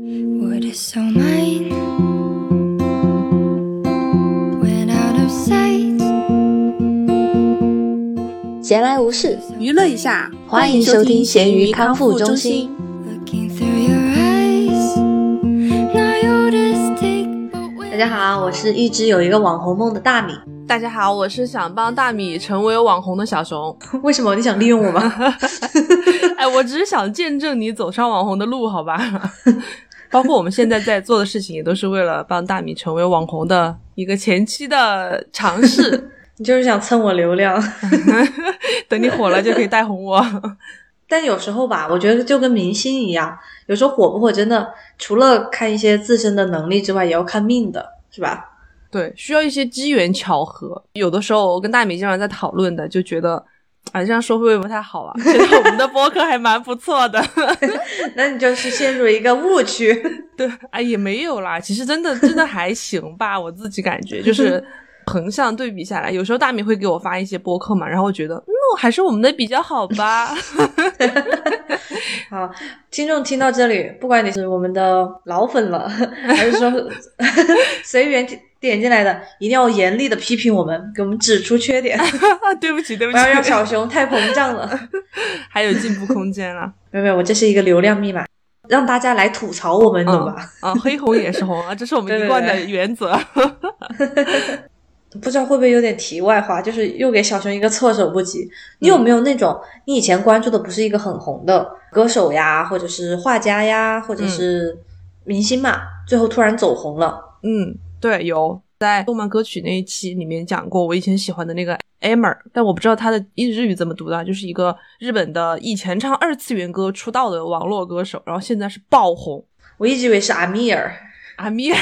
What is so mine went out of sight. 闲来无事，娱乐一下，欢迎收听咸鱼康复中心。Looking through your eyes, now you'll just take 大家好，我是一直有一个网红梦的大米。大家好，我是想帮大米成为网红的小熊。为什么你想利用我吗？哎，我只是想见证你走上网红的路，好吧？包括我们现在在做的事情，也都是为了帮大米成为网红的一个前期的尝试。你就是想蹭我流量。等你火了，就可以带红我。但有时候吧，我觉得就跟明星一样，有时候火不火真的除了看一些自身的能力之外，也要看命的，是吧？对，需要一些机缘巧合。有的时候我跟大米经常在讨论的，就觉得，啊，这样说会不会不太好啊？觉得我们的播客还蛮不错的。那你就是陷入一个误区。对，哎，也没有啦，其实真的真的还行吧，我自己感觉就是横向对比下来，有时候大米会给我发一些播客嘛，然后我觉得，嗯，还是我们的比较好吧。好，听众听到这里，不管你是我们的老粉了，还是说随缘点进来的，一定要严厉的批评我们，给我们指出缺点，对不起，对不起不起，要让小熊太膨胀了。还有进步空间了。没有没有，我这是一个流量密码，让大家来吐槽我们，你懂吧？啊，黑红也是红啊，这是我们一贯的原则。不知道会不会有点题外话，就是又给小熊一个措手不及。你有没有那种你以前关注的不是一个很红的歌手呀，或者是画家呀，或者是明星嘛，最后突然走红了？嗯，对，有在动漫歌曲那一期里面讲过，我以前喜欢的那个 Amer，但我不知道他的日语怎么读的，就是一个日本的以前唱二次元歌出道的网络歌手，然后现在是爆红。我一直以为是阿米尔，阿米尔，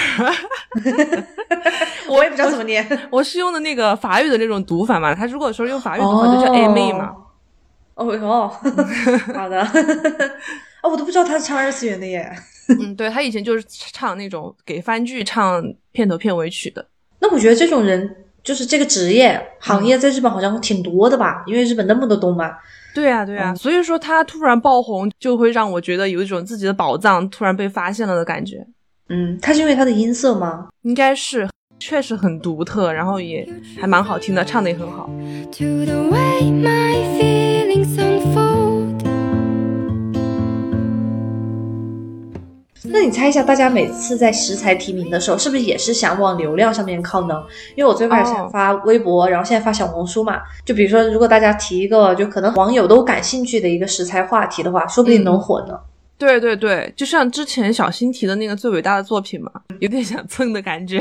我也不知道怎么念。我是用的那个法语的那种读法嘛，他如果说用法语读法就叫 A 妹嘛。哦哟，好的。哦，我都不知道他是唱二次元的耶。嗯，对他以前就是唱那种给番剧唱片头片尾曲的。那我觉得这种人就是这个职业行业在日本好像挺多的吧，因为日本那么多动漫。对啊，对啊，所以说他突然爆红，就会让我觉得有一种自己的宝藏突然被发现了的感觉。嗯，他是因为他的音色吗？应该是，确实很独特，然后也还蛮好听的，唱的也很好。to the way my 那你猜一下，大家每次在食材提名的时候，是不是也是想往流量上面靠呢？因为我最开始想发微博，然后现在发小红书嘛。就比如说，如果大家提一个就可能网友都感兴趣的一个食材话题的话，说不定能火呢。对对对，就像之前小新提的那个最伟大的作品嘛，有点想蹭的感觉。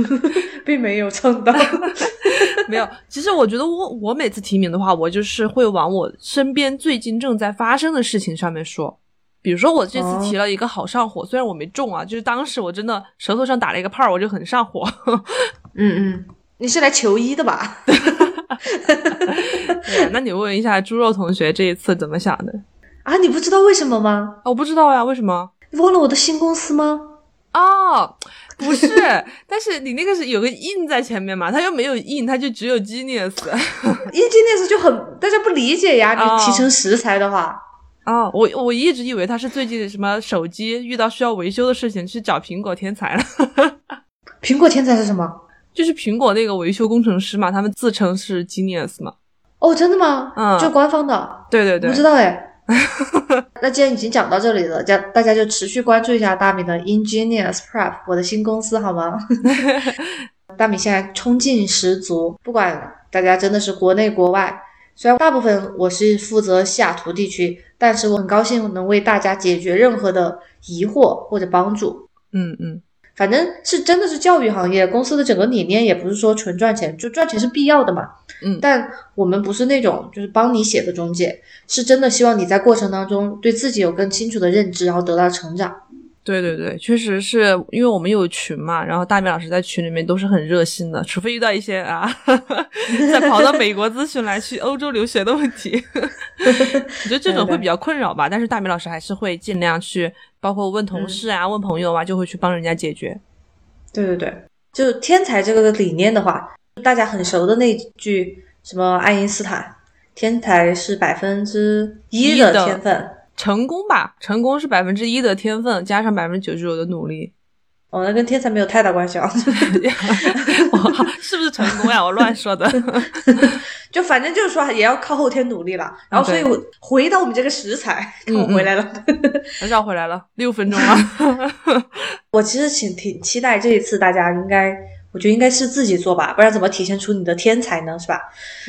并没有蹭到。没有，其实我觉得我我每次提名的话，我就是会往我身边最近正在发生的事情上面说。比如说我这次提了一个好上火，虽然我没中啊，就是当时我真的舌头上打了一个泡儿，我就很上火。嗯嗯，你是来求医的吧？那你问一下猪肉同学这一次怎么想的？啊，你不知道为什么吗？啊我不知道呀，为什么？你忘了我的新公司吗？哦，不是，但是你那个是有个 in 在前面嘛，它又没有 in，它就只有 genius。Engineers 就很大家不理解呀，哦你提成食材的话。哦，我我一直以为他是最近什么手机遇到需要维修的事情去找苹果天才了，苹果天才是什么？就是苹果那个维修工程师嘛，他们自称是 genius 嘛。哦，真的吗？嗯就官方的。对对对不，知道哎。那既然已经讲到这里了，大大家就持续关注一下大米的 Ingenious Prep，我的新公司好吗？大米现在冲劲十足，不管大家真的是国内国外，虽然大部分我是负责西雅图地区，但是我很高兴能为大家解决任何的疑惑或者帮助。嗯嗯，反正是真的是教育行业，公司的整个理念也不是说纯赚钱，就赚钱是必要的嘛。嗯但我们不是那种就是帮你写的中介，是真的希望你在过程当中对自己有更清楚的认知，然后得到成长。对对对，确实是因为我们有群嘛，然后大米老师在群里面都是很热心的，除非遇到一些啊，再跑到美国咨询来去欧洲留学的问题，我觉得这种会比较困扰吧。但是大米老师还是会尽量去，包括问同事啊、问朋友啊，就会去帮人家解决。对对对，就天才这个理念的话，大家很熟的那句什么爱因斯坦，天才是百分之一的天分。成功吧，成功是百分之一的天分加上百分之九十九的努力。哦，那跟天才没有太大关系啊。哇，是不是成功呀？我乱说的。就反正就是说，也要靠后天努力了。然后，所以我回到我们这个食材，看我回来了，绕回来了，六分钟了。我其实挺挺期待这一次，大家应该，我觉得应该是自己做吧，不然怎么体现出你的天才呢？是吧？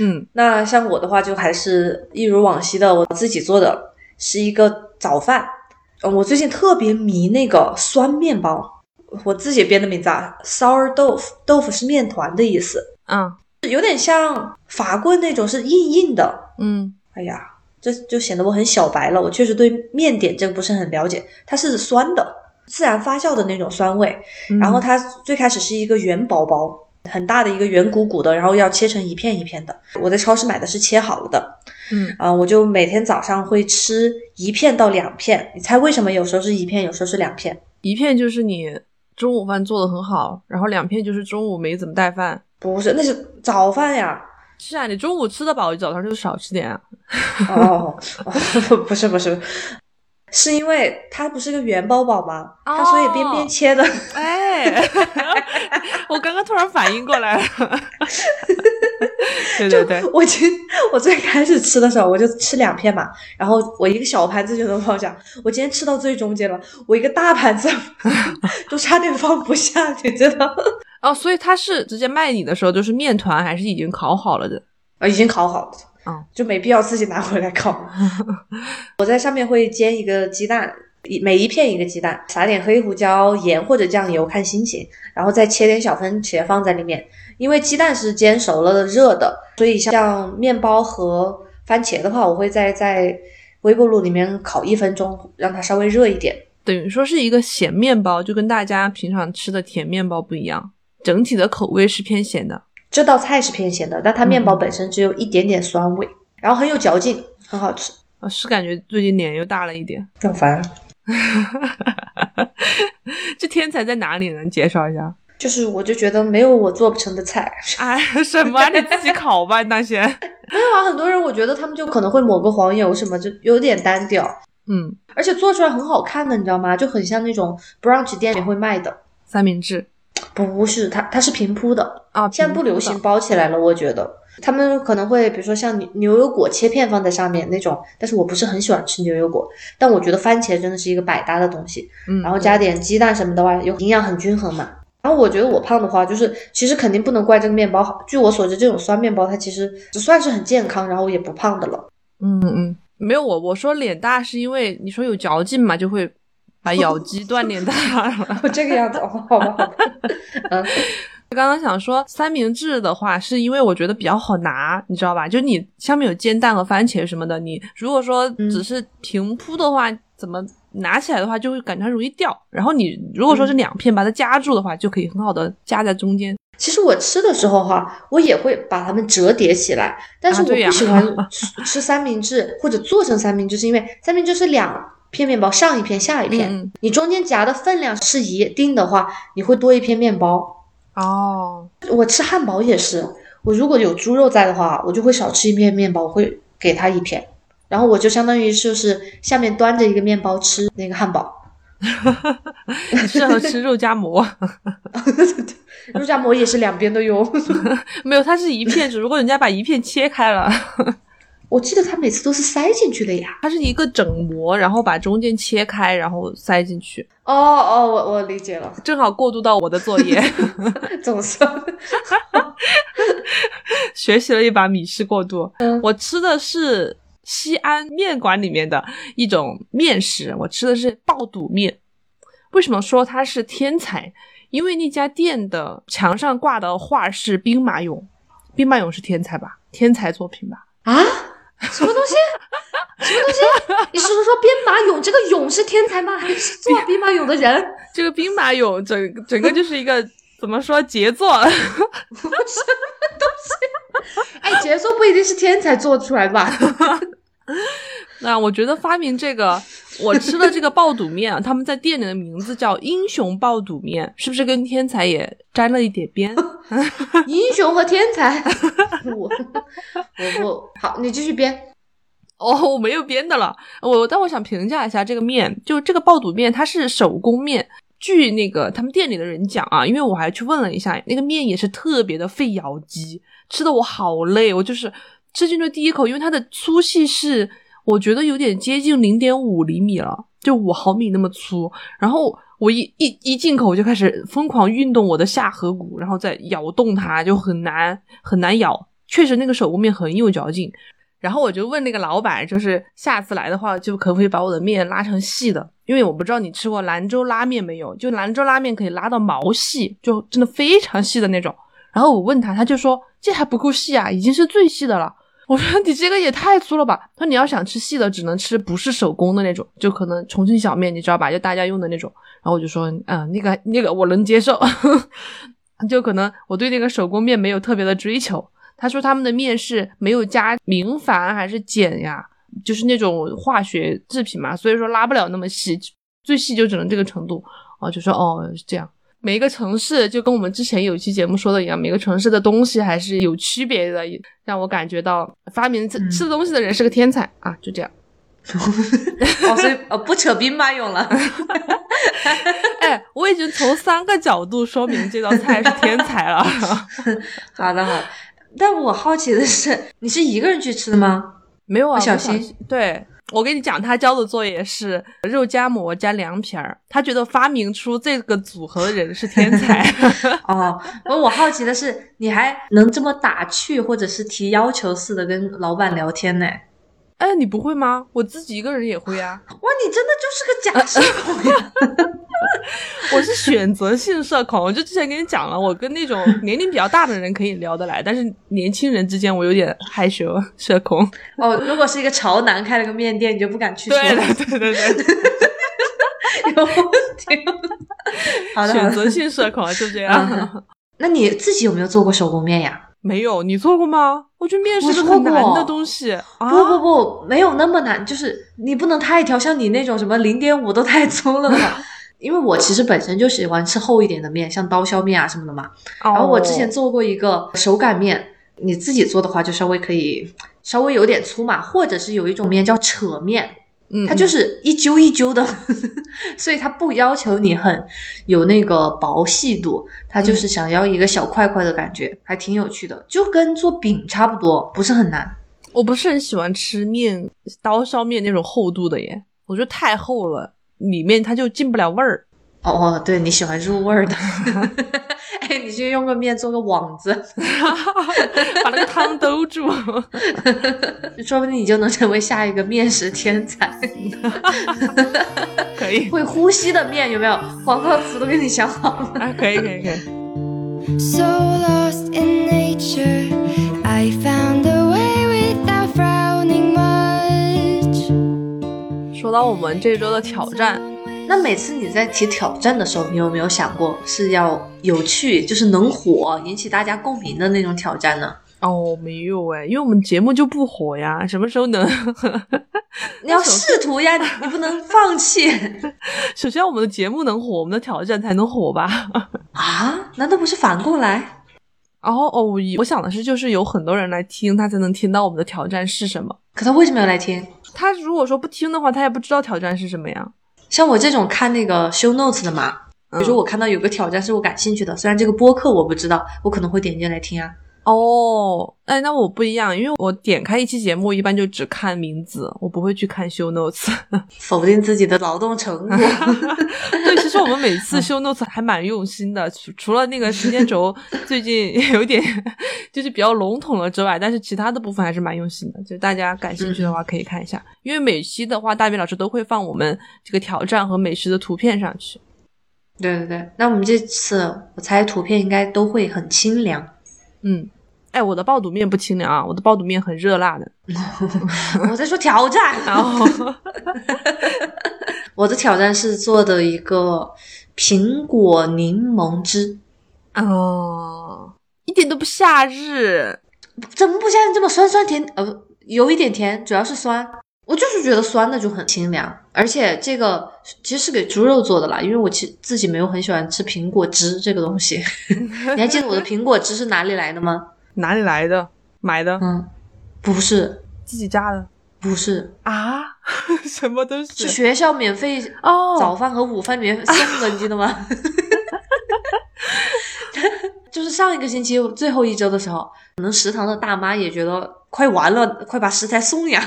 嗯，那像我的话，就还是一如往昔的，我自己做的是一个早饭。嗯，我最近特别迷那个酸面包。我自己编的名字啊，sour 豆腐，豆腐是面团的意思，嗯，有点像法棍那种，是硬硬的，嗯，哎呀，这就显得我很小白了。我确实对面点这个不是很了解，它是酸的，自然发酵的那种酸味。然后它最开始是一个圆薄薄、很大的一个圆鼓鼓的，然后要切成一片一片的。我在超市买的是切好了的，嗯啊，我就每天早上会吃一片到两片。你猜为什么有时候是一片，有时候是两片？一片就是你。中午饭做的很好，然后两片就是中午没怎么带饭。不是，那是早饭呀。是啊，你中午吃得饱，早上就少吃点啊。哦，不是不是，是因为它不是个圆包包吗？它所以边边切的。哎，我刚刚突然反应过来了。对对对，我今我最开始吃的时候，我就吃两片嘛，然后我一个小盘子就能放下。我今天吃到最中间了，我一个大盘子 都差点放不下，你知道？哦，所以他是直接卖你的时候就是面团，还是已经烤好了的？啊，已经烤好了，嗯，就没必要自己拿回来烤。我在上面会煎一个鸡蛋，一每一片一个鸡蛋，撒点黑胡椒、盐或者酱油，看心情，然后再切点小番茄放在里面。因为鸡蛋是煎熟了的热的，所以像面包和番茄的话，我会再在微波炉里面烤一分钟，让它稍微热一点。等于说是一个咸面包，就跟大家平常吃的甜面包不一样，整体的口味是偏咸的。这道菜是偏咸的，但它面包本身只有一点点酸味，然后很有嚼劲，很好吃。啊，是感觉最近脸又大了一点，好烦。这天才在哪里？呢介绍一下？就是我就觉得没有我做不成的菜。哎，什么？你自己烤吧，那些。没有啊，很多人我觉得他们就可能会抹个黄油什么，就有点单调。嗯，而且做出来很好看的，你知道吗？就很像那种 brunch 店里会卖的三明治。不是，它它是平铺的啊，现在不流行包起来了。我觉得他们可能会比如说像牛牛油果切片放在上面那种，但是我不是很喜欢吃牛油果。但我觉得番茄真的是一个百搭的东西。嗯，然后加点鸡蛋什么的话，有营养很均衡嘛。然后我觉得我胖的话，就是其实肯定不能怪这个面包。据我所知，这种酸面包它其实只算是很健康，然后也不胖的了。嗯嗯，没有我我说脸大是因为你说有嚼劲嘛，就会把 咬肌锻炼大了。这个样子哦，好吧，好吧。嗯，刚刚想说三明治的话，是因为我觉得比较好拿，你知道吧？就你下面有煎蛋和番茄什么的，你如果说只是平铺的话，怎么？拿起来的话就会感觉它容易掉，然后你如果说是两片把它夹住的话，就可以很好的夹在中间。其实我吃的时候哈，我也会把它们折叠起来，但是我不喜欢吃三明治或者做成三明治，是因为三明治是两片面包上一片下一片，你中间夹的分量是一定的话，你会多一片面包。哦，我吃汉堡也是，我如果有猪肉在的话，我就会少吃一片面包，我会给他一片。然后我就相当于就是下面端着一个面包吃那个汉堡，适合吃肉夹馍，肉夹馍也是两边都有，没有，它是一片，只不过人家把一片切开了。我记得它每次都是塞进去的呀，它是一个整馍，然后把中间切开，然后塞进去。哦哦，我我理解了，正好过渡到我的作业 总算 学习了一把米式过渡。我吃的是。西安面馆里面的一种面食，我吃的是爆肚面。为什么说它是天才？因为那家店的墙上挂的画是兵马俑，兵马俑是天才吧？天才作品吧？啊？什么东西？什么东西？你是说兵马俑这个俑是天才吗？还是做兵马俑的人？这个兵马俑整整个就是一个怎么说杰作？什么 东西？哎，杰作不一定是天才做出来吧？那我觉得发明这个，我吃了这个爆肚面啊，他们在店里的名字叫“英雄爆肚面”，是不是跟天才也沾了一点边？英雄和天才，我我不好，你继续编。哦，我没有编的了。我但我想评价一下这个面，就这个爆肚面，它是手工面。据那个他们店里的人讲啊，因为我还去问了一下，那个面也是特别的费咬肌，吃的我好累。我就是吃进去第一口，因为它的粗细是我觉得有点接近零点五厘米了，就五毫米那么粗。然后我一一一进口就开始疯狂运动我的下颌骨，然后再咬动它，就很难很难咬。确实那个手工面很有嚼劲。然后我就问那个老板，就是下次来的话，就可不可以把我的面拉成细的？因为我不知道你吃过兰州拉面没有，就兰州拉面可以拉到毛细，就真的非常细的那种。然后我问他，他就说这还不够细啊，已经是最细的了。我说你这个也太粗了吧？他说你要想吃细的，只能吃不是手工的那种，就可能重庆小面，你知道吧？就大家用的那种。然后我就说，嗯，那个那个我能接受，就可能我对那个手工面没有特别的追求。他说他们的面是没有加明矾还是碱呀，就是那种化学制品嘛，所以说拉不了那么细，最细就只能这个程度。哦，就说哦是这样，每一个城市就跟我们之前有一期节目说的一样，每个城市的东西还是有区别的，让我感觉到发明吃吃东西的人是个天才啊，就这样。哦，所以呃不扯兵马俑了。哎，我已经从三个角度说明这道菜是天才了。好的，好的。但我好奇的是，你是一个人去吃的吗？没有啊，小新。对我跟你讲，他交的作业是肉夹馍加凉皮儿。他觉得发明出这个组合的人是天才。哦，我我好奇的是，你还能这么打趣或者是提要求似的跟老板聊天呢？哎，你不会吗？我自己一个人也会啊。哇，你真的就是个假社恐呀！我是选择性社恐，我就之前跟你讲了，我跟那种年龄比较大的人可以聊得来，但是年轻人之间我有点害羞社恐。哦，如果是一个潮男开了个面店，你就不敢去说。对对对对，有问题。好的，选择性社恐就这样。那你自己有没有做过手工面呀？没有，你做过吗？我觉得面是个很难的东西。不不不，没有那么难，就是你不能太挑，像你那种什么零点五都太 粗了吧？因为我其实本身就喜欢吃厚一点的面，像刀削面啊什么的嘛。然后我之前做过一个手擀面，你自己做的话就稍微可以稍微有点粗嘛，或者是有一种面叫扯面。它就是一揪一揪的，所以它不要求你很有那个薄细度，它就是想要一个小块块的感觉，还挺有趣的，就跟做饼差不多，不是很难。我不是很喜欢吃面刀削面那种厚度的耶，我觉得太厚了，里面它就进不了味儿。哦，对你喜欢入味儿的。哎，你去用个面做个网子，把那个汤兜住，说不定你就能成为下一个面食天才。可以，会呼吸的面有没有？广告词都给你想好了。啊，可以，可以，可以。说到我们这周的挑战。那每次你在提挑战的时候，你有没有想过是要有趣，就是能火，引起大家共鸣的那种挑战呢？哦，没有哎，因为我们节目就不火呀，什么时候能？你要 试图呀，你不能放弃。首先，我们的节目能火，我们的挑战才能火吧？啊？难道不是反过来？然后哦，我想的是，就是有很多人来听，他才能听到我们的挑战是什么。可他为什么要来听？他如果说不听的话，他也不知道挑战是什么呀。像我这种看那个 show notes 的嘛，比如说我看到有个挑战是我感兴趣的，虽然这个播客我不知道，我可能会点进来听啊。哦，哎，那我不一样，因为我点开一期节目，一般就只看名字，我不会去看 show notes，否定自己的劳动成果。对，其实我们每 次 show notes 还蛮用心的，除除了那个时间轴 最近有点就是比较笼统了之外，但是其他的部分还是蛮用心的。就大家感兴趣的话可以看一下，因为每期的话，大斌老师都会放我们这个挑战和美食的图片上去。对对对，那我们这次我猜图片应该都会很清凉。嗯，哎，我的爆肚面不清凉啊，我的爆肚面很热辣的。我在说挑战，我的挑战是做的一个苹果柠檬汁。哦，一点都不夏日，怎么不像这么酸酸甜？呃，有一点甜，主要是酸。我就是觉得酸的就很清凉，而且这个其实是给猪肉做的啦，因为我其自己没有很喜欢吃苹果汁这个东西。你还记得我的苹果汁是哪里来的吗？哪里来的？买的？嗯，不是自己榨的。不是，啊，什么都是学校免费哦，早饭和午饭免费送的，你记得吗？就是上一个星期最后一周的时候，可能食堂的大妈也觉得快完了，快把食材送呀，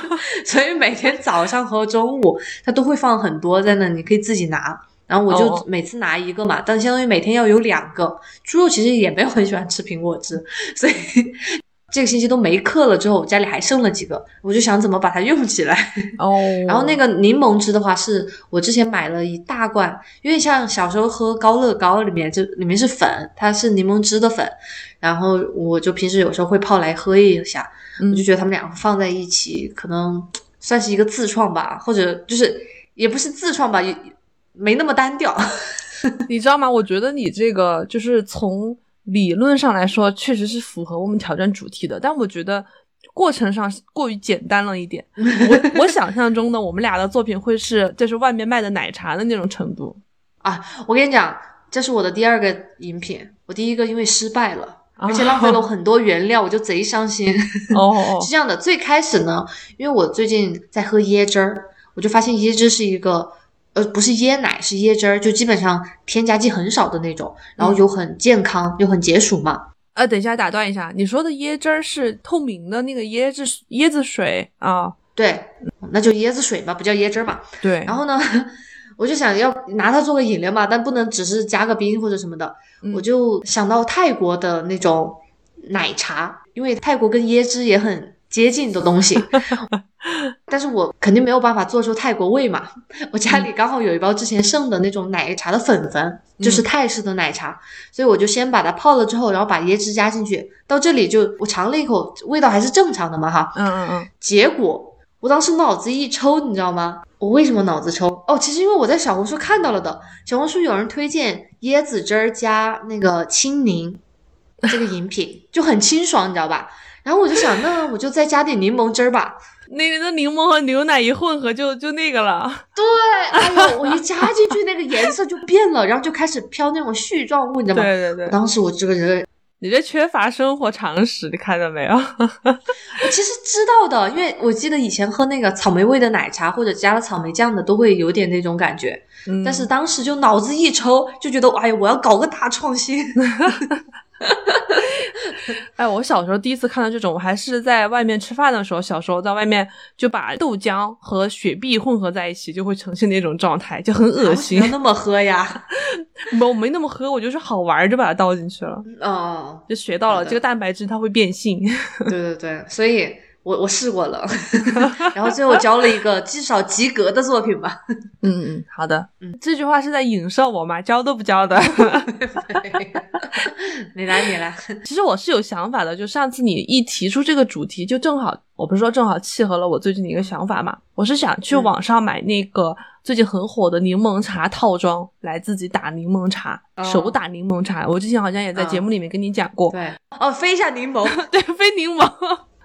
所以每天早上和中午他都会放很多在那，你可以自己拿。然后我就每次拿一个嘛，但相当于每天要有两个。猪肉其实也没有很喜欢吃苹果汁，所以。这个星期都没课了，之后家里还剩了几个，我就想怎么把它用起来。哦，然后那个柠檬汁的话，是我之前买了一大罐，因为像小时候喝高乐高里面就里面是粉，它是柠檬汁的粉，然后我就平时有时候会泡来喝一下，我就觉得他们两个放在一起，可能算是一个自创吧，或者就是也不是自创吧，也没那么单调。你知道吗？我觉得你这个就是从。理论上来说，确实是符合我们挑战主题的，但我觉得过程上过于简单了一点。我我想象中的我们俩的作品会是，就是外面卖的奶茶的那种程度啊！我跟你讲，这是我的第二个饮品，我第一个因为失败了，而且浪费了很多原料，我就贼伤心。哦，是这样的，最开始呢，因为我最近在喝椰汁儿，我就发现椰汁是一个。呃，不是椰奶，是椰汁儿，就基本上添加剂很少的那种，然后又很健康，又很解暑嘛。呃，等一下，打断一下，你说的椰汁儿是透明的那个椰子椰子水啊？对，那就椰子水嘛，不叫椰汁儿嘛。对。然后呢，我就想要拿它做个饮料嘛，但不能只是加个冰或者什么的，我就想到泰国的那种奶茶，因为泰国跟椰汁也很接近的东西。但是我肯定没有办法做出泰国味嘛。我家里刚好有一包之前剩的那种奶茶的粉粉，就是泰式的奶茶，所以我就先把它泡了之后，然后把椰汁加进去。到这里就我尝了一口，味道还是正常的嘛，哈。嗯嗯嗯。结果我当时脑子一抽，你知道吗？我为什么脑子抽？哦，其实因为我在小红书看到了的，小红书有人推荐椰子汁儿加那个青柠这个饮品，就很清爽，你知道吧？然后我就想，那我就再加点柠檬汁儿吧。那个柠檬和牛奶一混合，就就那个了。对，哎呦，我一加进去，那个颜色就变了，然后就开始飘那种絮状物，你知道吗？对对对。当时我这个人，你这缺乏生活常识，你看到没有？我其实知道的，因为我记得以前喝那个草莓味的奶茶，或者加了草莓酱的，都会有点那种感觉。嗯。但是当时就脑子一抽，就觉得，哎呀，我要搞个大创新。哎，我小时候第一次看到这种，我还是在外面吃饭的时候。小时候在外面就把豆浆和雪碧混合在一起，就会呈现那种状态，就很恶心。那么喝呀？没，我没那么喝，我就是好玩，就把它倒进去了。哦，就学到了这个蛋白质它会变性。对对对，所以。我我试过了，然后最后交了一个至少及格的作品吧。嗯嗯，好的。嗯，这句话是在影射我吗？交都不交的。你来，你来。其实我是有想法的，就上次你一提出这个主题，就正好，我不是说正好契合了我最近的一个想法嘛。我是想去网上买那个最近很火的柠檬茶套装，来自己打柠檬茶，手打柠檬茶。我之前好像也在节目里面跟你讲过。对，哦，飞一下柠檬，对，飞柠檬。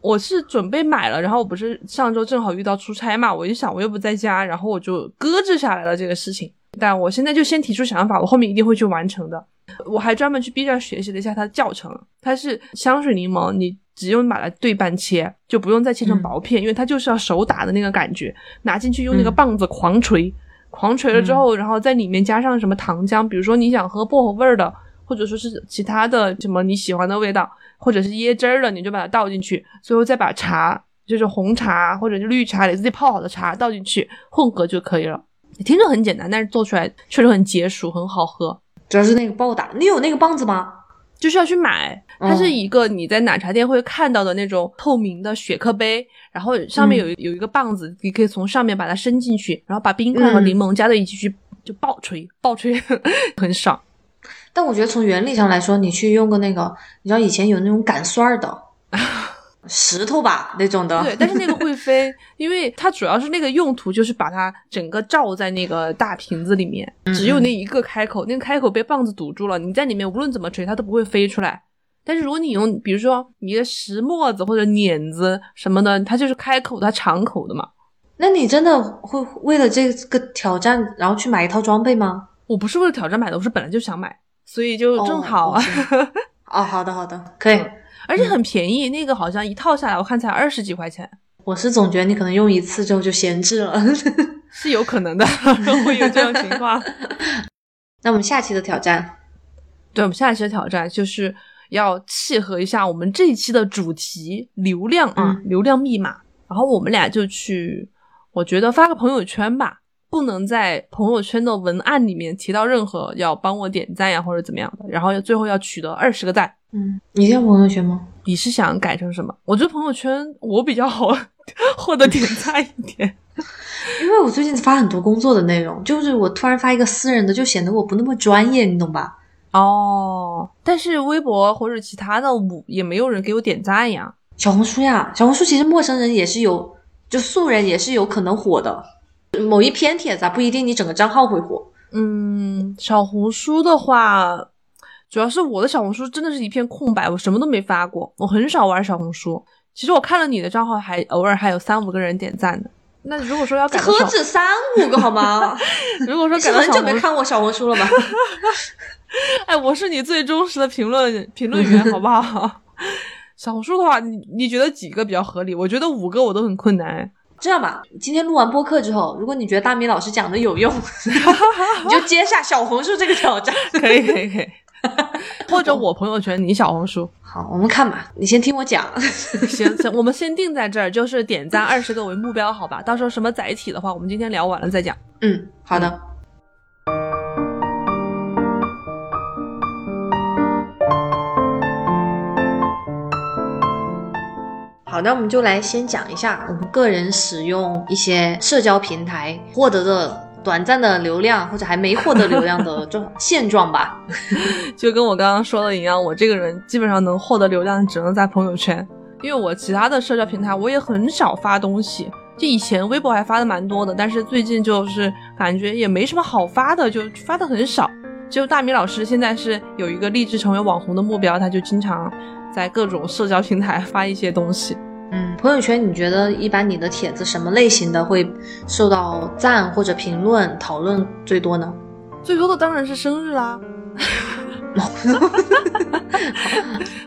我是准备买了，然后我不是上周正好遇到出差嘛，我就想我又不在家，然后我就搁置下来了这个事情。但我现在就先提出想法，我后面一定会去完成的。我还专门去 B 站学习了一下它的教程，它是香水柠檬，你只用把它对半切，就不用再切成薄片，因为它就是要手打的那个感觉，拿进去用那个棒子狂锤，狂锤了之后，然后在里面加上什么糖浆，比如说你想喝薄荷味儿的，或者说是其他的什么你喜欢的味道。或者是椰汁儿了，你就把它倒进去，最后再把茶，就是红茶或者是绿茶，你自己泡好的茶倒进去混合就可以了。听着很简单，但是做出来确实很解暑，很好喝。主要是那个暴打，你有那个棒子吗？就是要去买，它是一个你在奶茶店会看到的那种透明的雪克杯，然后上面有有一个棒子，你可以从上面把它伸进去，然后把冰块和柠檬加在一起去就爆吹，爆吹 很爽。但我觉得从原理上来说，你去用个那个，你知道以前有那种擀蒜儿的 石头吧那种的，对，但是那个会 飞，因为它主要是那个用途就是把它整个罩在那个大瓶子里面，只有那一个开口，那个开口被棒子堵住了，你在里面无论怎么吹它都不会飞出来。但是如果你用，比如说你的石磨子或者碾子什么的，它就是开口它敞口的嘛。那你真的会为了这个挑战然后去买一套装备吗？我不是为了挑战买的，我是本来就想买。所以就正好啊，哦，好的好的，可以，而且很便宜，那个好像一套下来我看才二十几块钱。我是总觉得你可能用一次之后就闲置了。是有可能的，会有这种情况。那我们下期的挑战，对，我们下期的挑战就是要契合一下我们这一期的主题——流量啊，嗯流量密码。然后我们俩就去，我觉得发个朋友圈吧，不能在朋友圈的文案里面提到任何要帮我点赞呀或者怎么样的，然后最后要取得二十个赞。嗯，你这样朋友圈吗？你是想改成什么？我觉得朋友圈我比较好 获得点赞一点。因为我最近发很多工作的内容，就是我突然发一个私人的，就显得我不那么专业，你懂吧？哦，但是微博或者其他的我也没有人给我点赞呀。小红书呀，小红书其实陌生人也是有，就素人也是有可能火的。某一篇帖子啊，不一定你整个账号会火。嗯，小红书的话，主要是我的小红书真的是一片空白，我什么都没发过，我很少玩小红书。其实我看了你的账号还，偶尔还有三五个人点赞的。那如果说要何止三五个好吗？如果说你是很久没看我小红书了吧？哎，我是你最忠实的评论评论员，好不好？小红书的话，你你觉得几个比较合理？我觉得五个我都很困难。哎这样吧，今天录完播客之后，如果你觉得大米老师讲的有用，你就接下小红书这个挑战。可以可以可以，或者我朋友圈，你小红书。好，我们看吧，你先听我讲。行行，我们先定在这儿，就是点赞二十个为目标，好吧？到时候什么载体的话，我们今天聊完了再讲。嗯，好的。好，那我们就来先讲一下我们个人使用一些社交平台获得的短暂的流量，或者还没获得流量的 状现状吧。就跟我刚刚说的一样，我这个人基本上能获得流量，只能在朋友圈，因为我其他的社交平台我也很少发东西。就以前微博还发的蛮多的，但是最近就是感觉也没什么好发的，就发的很少。就大米老师现在是有一个立志成为网红的目标，他就经常在各种社交平台发一些东西。嗯，朋友圈你觉得一般你的帖子什么类型的会受到赞或者评论讨论最多呢？最多的当然是生日啦，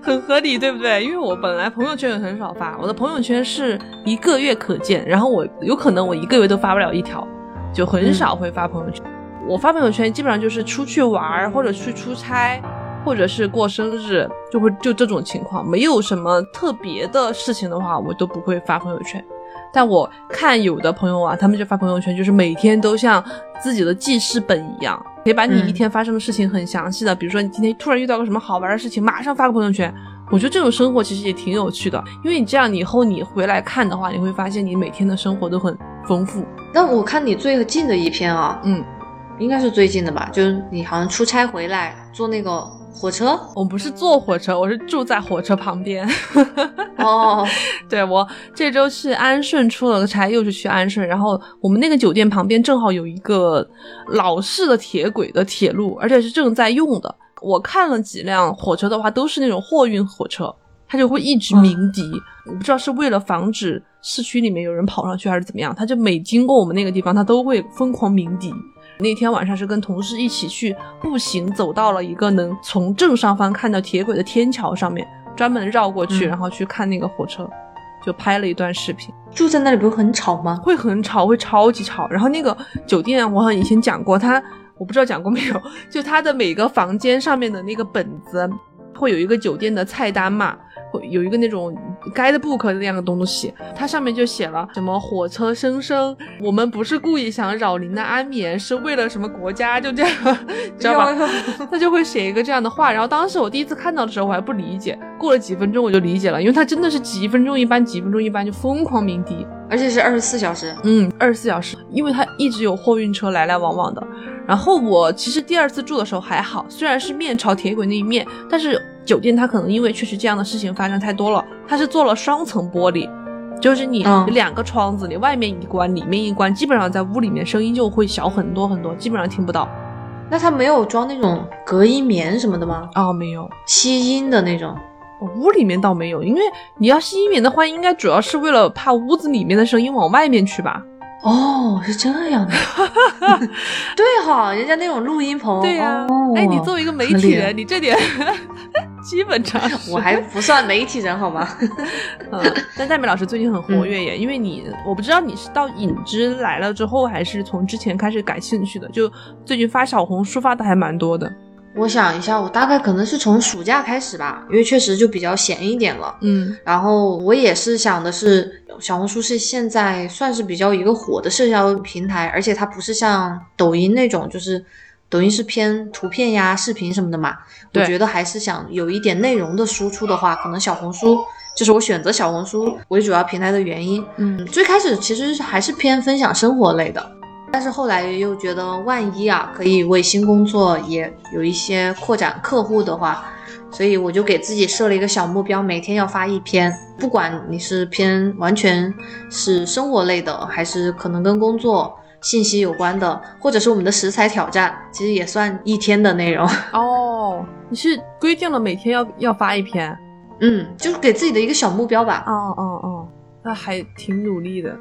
很合理，对不对？因为我本来朋友圈也很少发，我的朋友圈是一个月可见，然后我有可能我一个月都发不了一条，就很少会发朋友圈。我发朋友圈基本上就是出去玩儿或者去出差。或者是过生日，就会就这种情况，没有什么特别的事情的话，我都不会发朋友圈。但我看有的朋友啊，他们就发朋友圈，就是每天都像自己的记事本一样，可以把你一天发生的事情很详细的，比如说你今天突然遇到个什么好玩的事情，马上发个朋友圈。我觉得这种生活其实也挺有趣的，因为你这样，以后你回来看的话，你会发现你每天的生活都很丰富。那我看你最近的一篇啊，嗯，应该是最近的吧？就是你好像出差回来做那个火车我不是坐火车，我是住在火车旁边。哦，对我这周去安顺出了个差，又是去安顺，然后我们那个酒店旁边正好有一个老式的铁轨的铁路，而且是正在用的。我看了几辆火车的话，都是那种货运火车，它就会一直鸣笛。我不知道是为了防止市区里面有人跑上去还是怎么样，它就每经过我们那个地方，它都会疯狂鸣笛。那天晚上是跟同事一起去步行，走到了一个能从正上方看到铁轨的天桥上面，专门绕过去，嗯然后去看那个火车，就拍了一段视频。住在那里不是很吵吗？会很吵，会超级吵。然后那个酒店，我好像以前讲过，它我不知道讲过没有，就它的每个房间上面的那个本子，会有一个酒店的菜单嘛，会有一个那种 guidebook 那样的东西，它上面就写了什么火车声声，我们不是故意想扰您的安眠，是为了什么国家，就这样，知道吧？他就会写一个这样的话，然后当时我第一次看到的时候，我还不理解，过了几分钟我就理解了，因为它真的是几分钟一班，几分钟一班就疯狂鸣笛，而且是二十四小时。嗯，二十四小时，因为它一直有货运车来来往往的。然后我其实第二次住的时候还好，虽然是面朝铁轨那一面，但是酒店它可能因为确实这样的事情发生太多了，它是做了双层玻璃，就是你嗯两个窗子，你外面一关，里面一关，基本上在屋里面声音就会小很多很多，基本上听不到。那它没有装那种隔音棉什么的吗？哦，没有。吸音的那种？我屋里面倒没有，因为你要吸音棉的话，应该主要是为了怕屋子里面的声音往外面去吧？哦，是这样的。对哈，人家那种录音棚。对呀、哦、哎，你作为一个媒体人，你这点 基本常识。我还不算媒体人好吗？嗯，但戴美老师最近很活跃耶，因为你我不知道你是到影之来了之后，还是从之前开始感兴趣的，就最近发小红书发的还蛮多的。我想一下，我大概可能是从暑假开始吧，因为确实就比较闲一点了。嗯然后我也是想的是，小红书是现在算是比较一个火的社交平台，而且它不是像抖音那种，就是抖音是偏图片呀、视频什么的嘛。我觉得还是想有一点内容的输出的话，可能小红书就是我选择小红书为主要平台的原因。嗯最开始其实还是偏分享生活类的，但是后来又觉得万一啊，可以为新工作也有一些扩展客户的话，所以我就给自己设了一个小目标，每天要发一篇，不管你是偏完全是生活类的，还是可能跟工作信息有关的，或者是我们的食材挑战，其实也算一天的内容。哦，你是规定了每天要要发一篇？嗯，就是给自己的一个小目标吧。哦哦哦，那还挺努力的。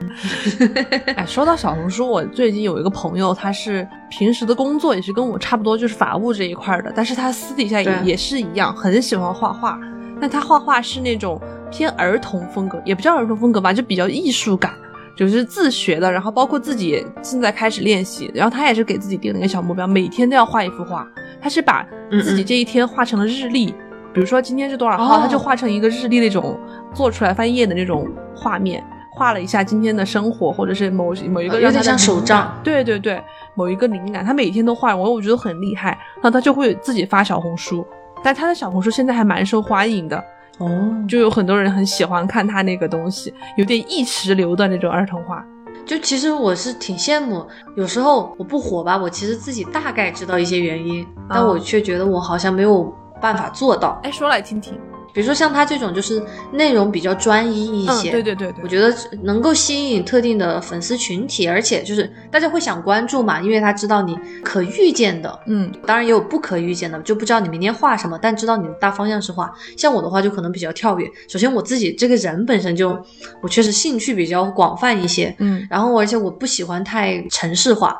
哎，说到小红书，我最近有一个朋友，他是平时的工作也是跟我差不多，就是法务这一块儿的，但是他私底下也也是一样，很喜欢画画。但他画画是那种偏儿童风格，也不叫儿童风格吧，就比较艺术感，就是自学的。然后包括自己也正在开始练习，然后他也是给自己定了一个小目标，每天都要画一幅画。他是把自己这一天画成了日历，比如说今天是多少号，哦。他就画成一个日历那种做出来翻页的那种画面，画了一下今天的生活，或者是某某一个有点像手账。对对对，某一个灵感，他每天都画，我我觉得很厉害。然后他就会自己发小红书，但他的小红书现在还蛮受欢迎的，哦，就有很多人很喜欢看他那个东西，有点意识流的那种儿童画。就其实我是挺羡慕，有时候我不火吧，我其实自己大概知道一些原因，但我却觉得我好像没有办法做到。哎，说来听听。比如说像他这种，就是内容比较专一一嗯，些，对对对对，我觉得能够吸引特定的粉丝群体，而且就是大家会想关注嘛，因为他知道你可预见的，嗯当然也有不可预见的，就不知道你明天画什么，但知道你的大方向是画。像我的话，就可能比较跳跃。首先我自己这个人本身就，我确实兴趣比较广泛一些，嗯然后而且我不喜欢太城市化，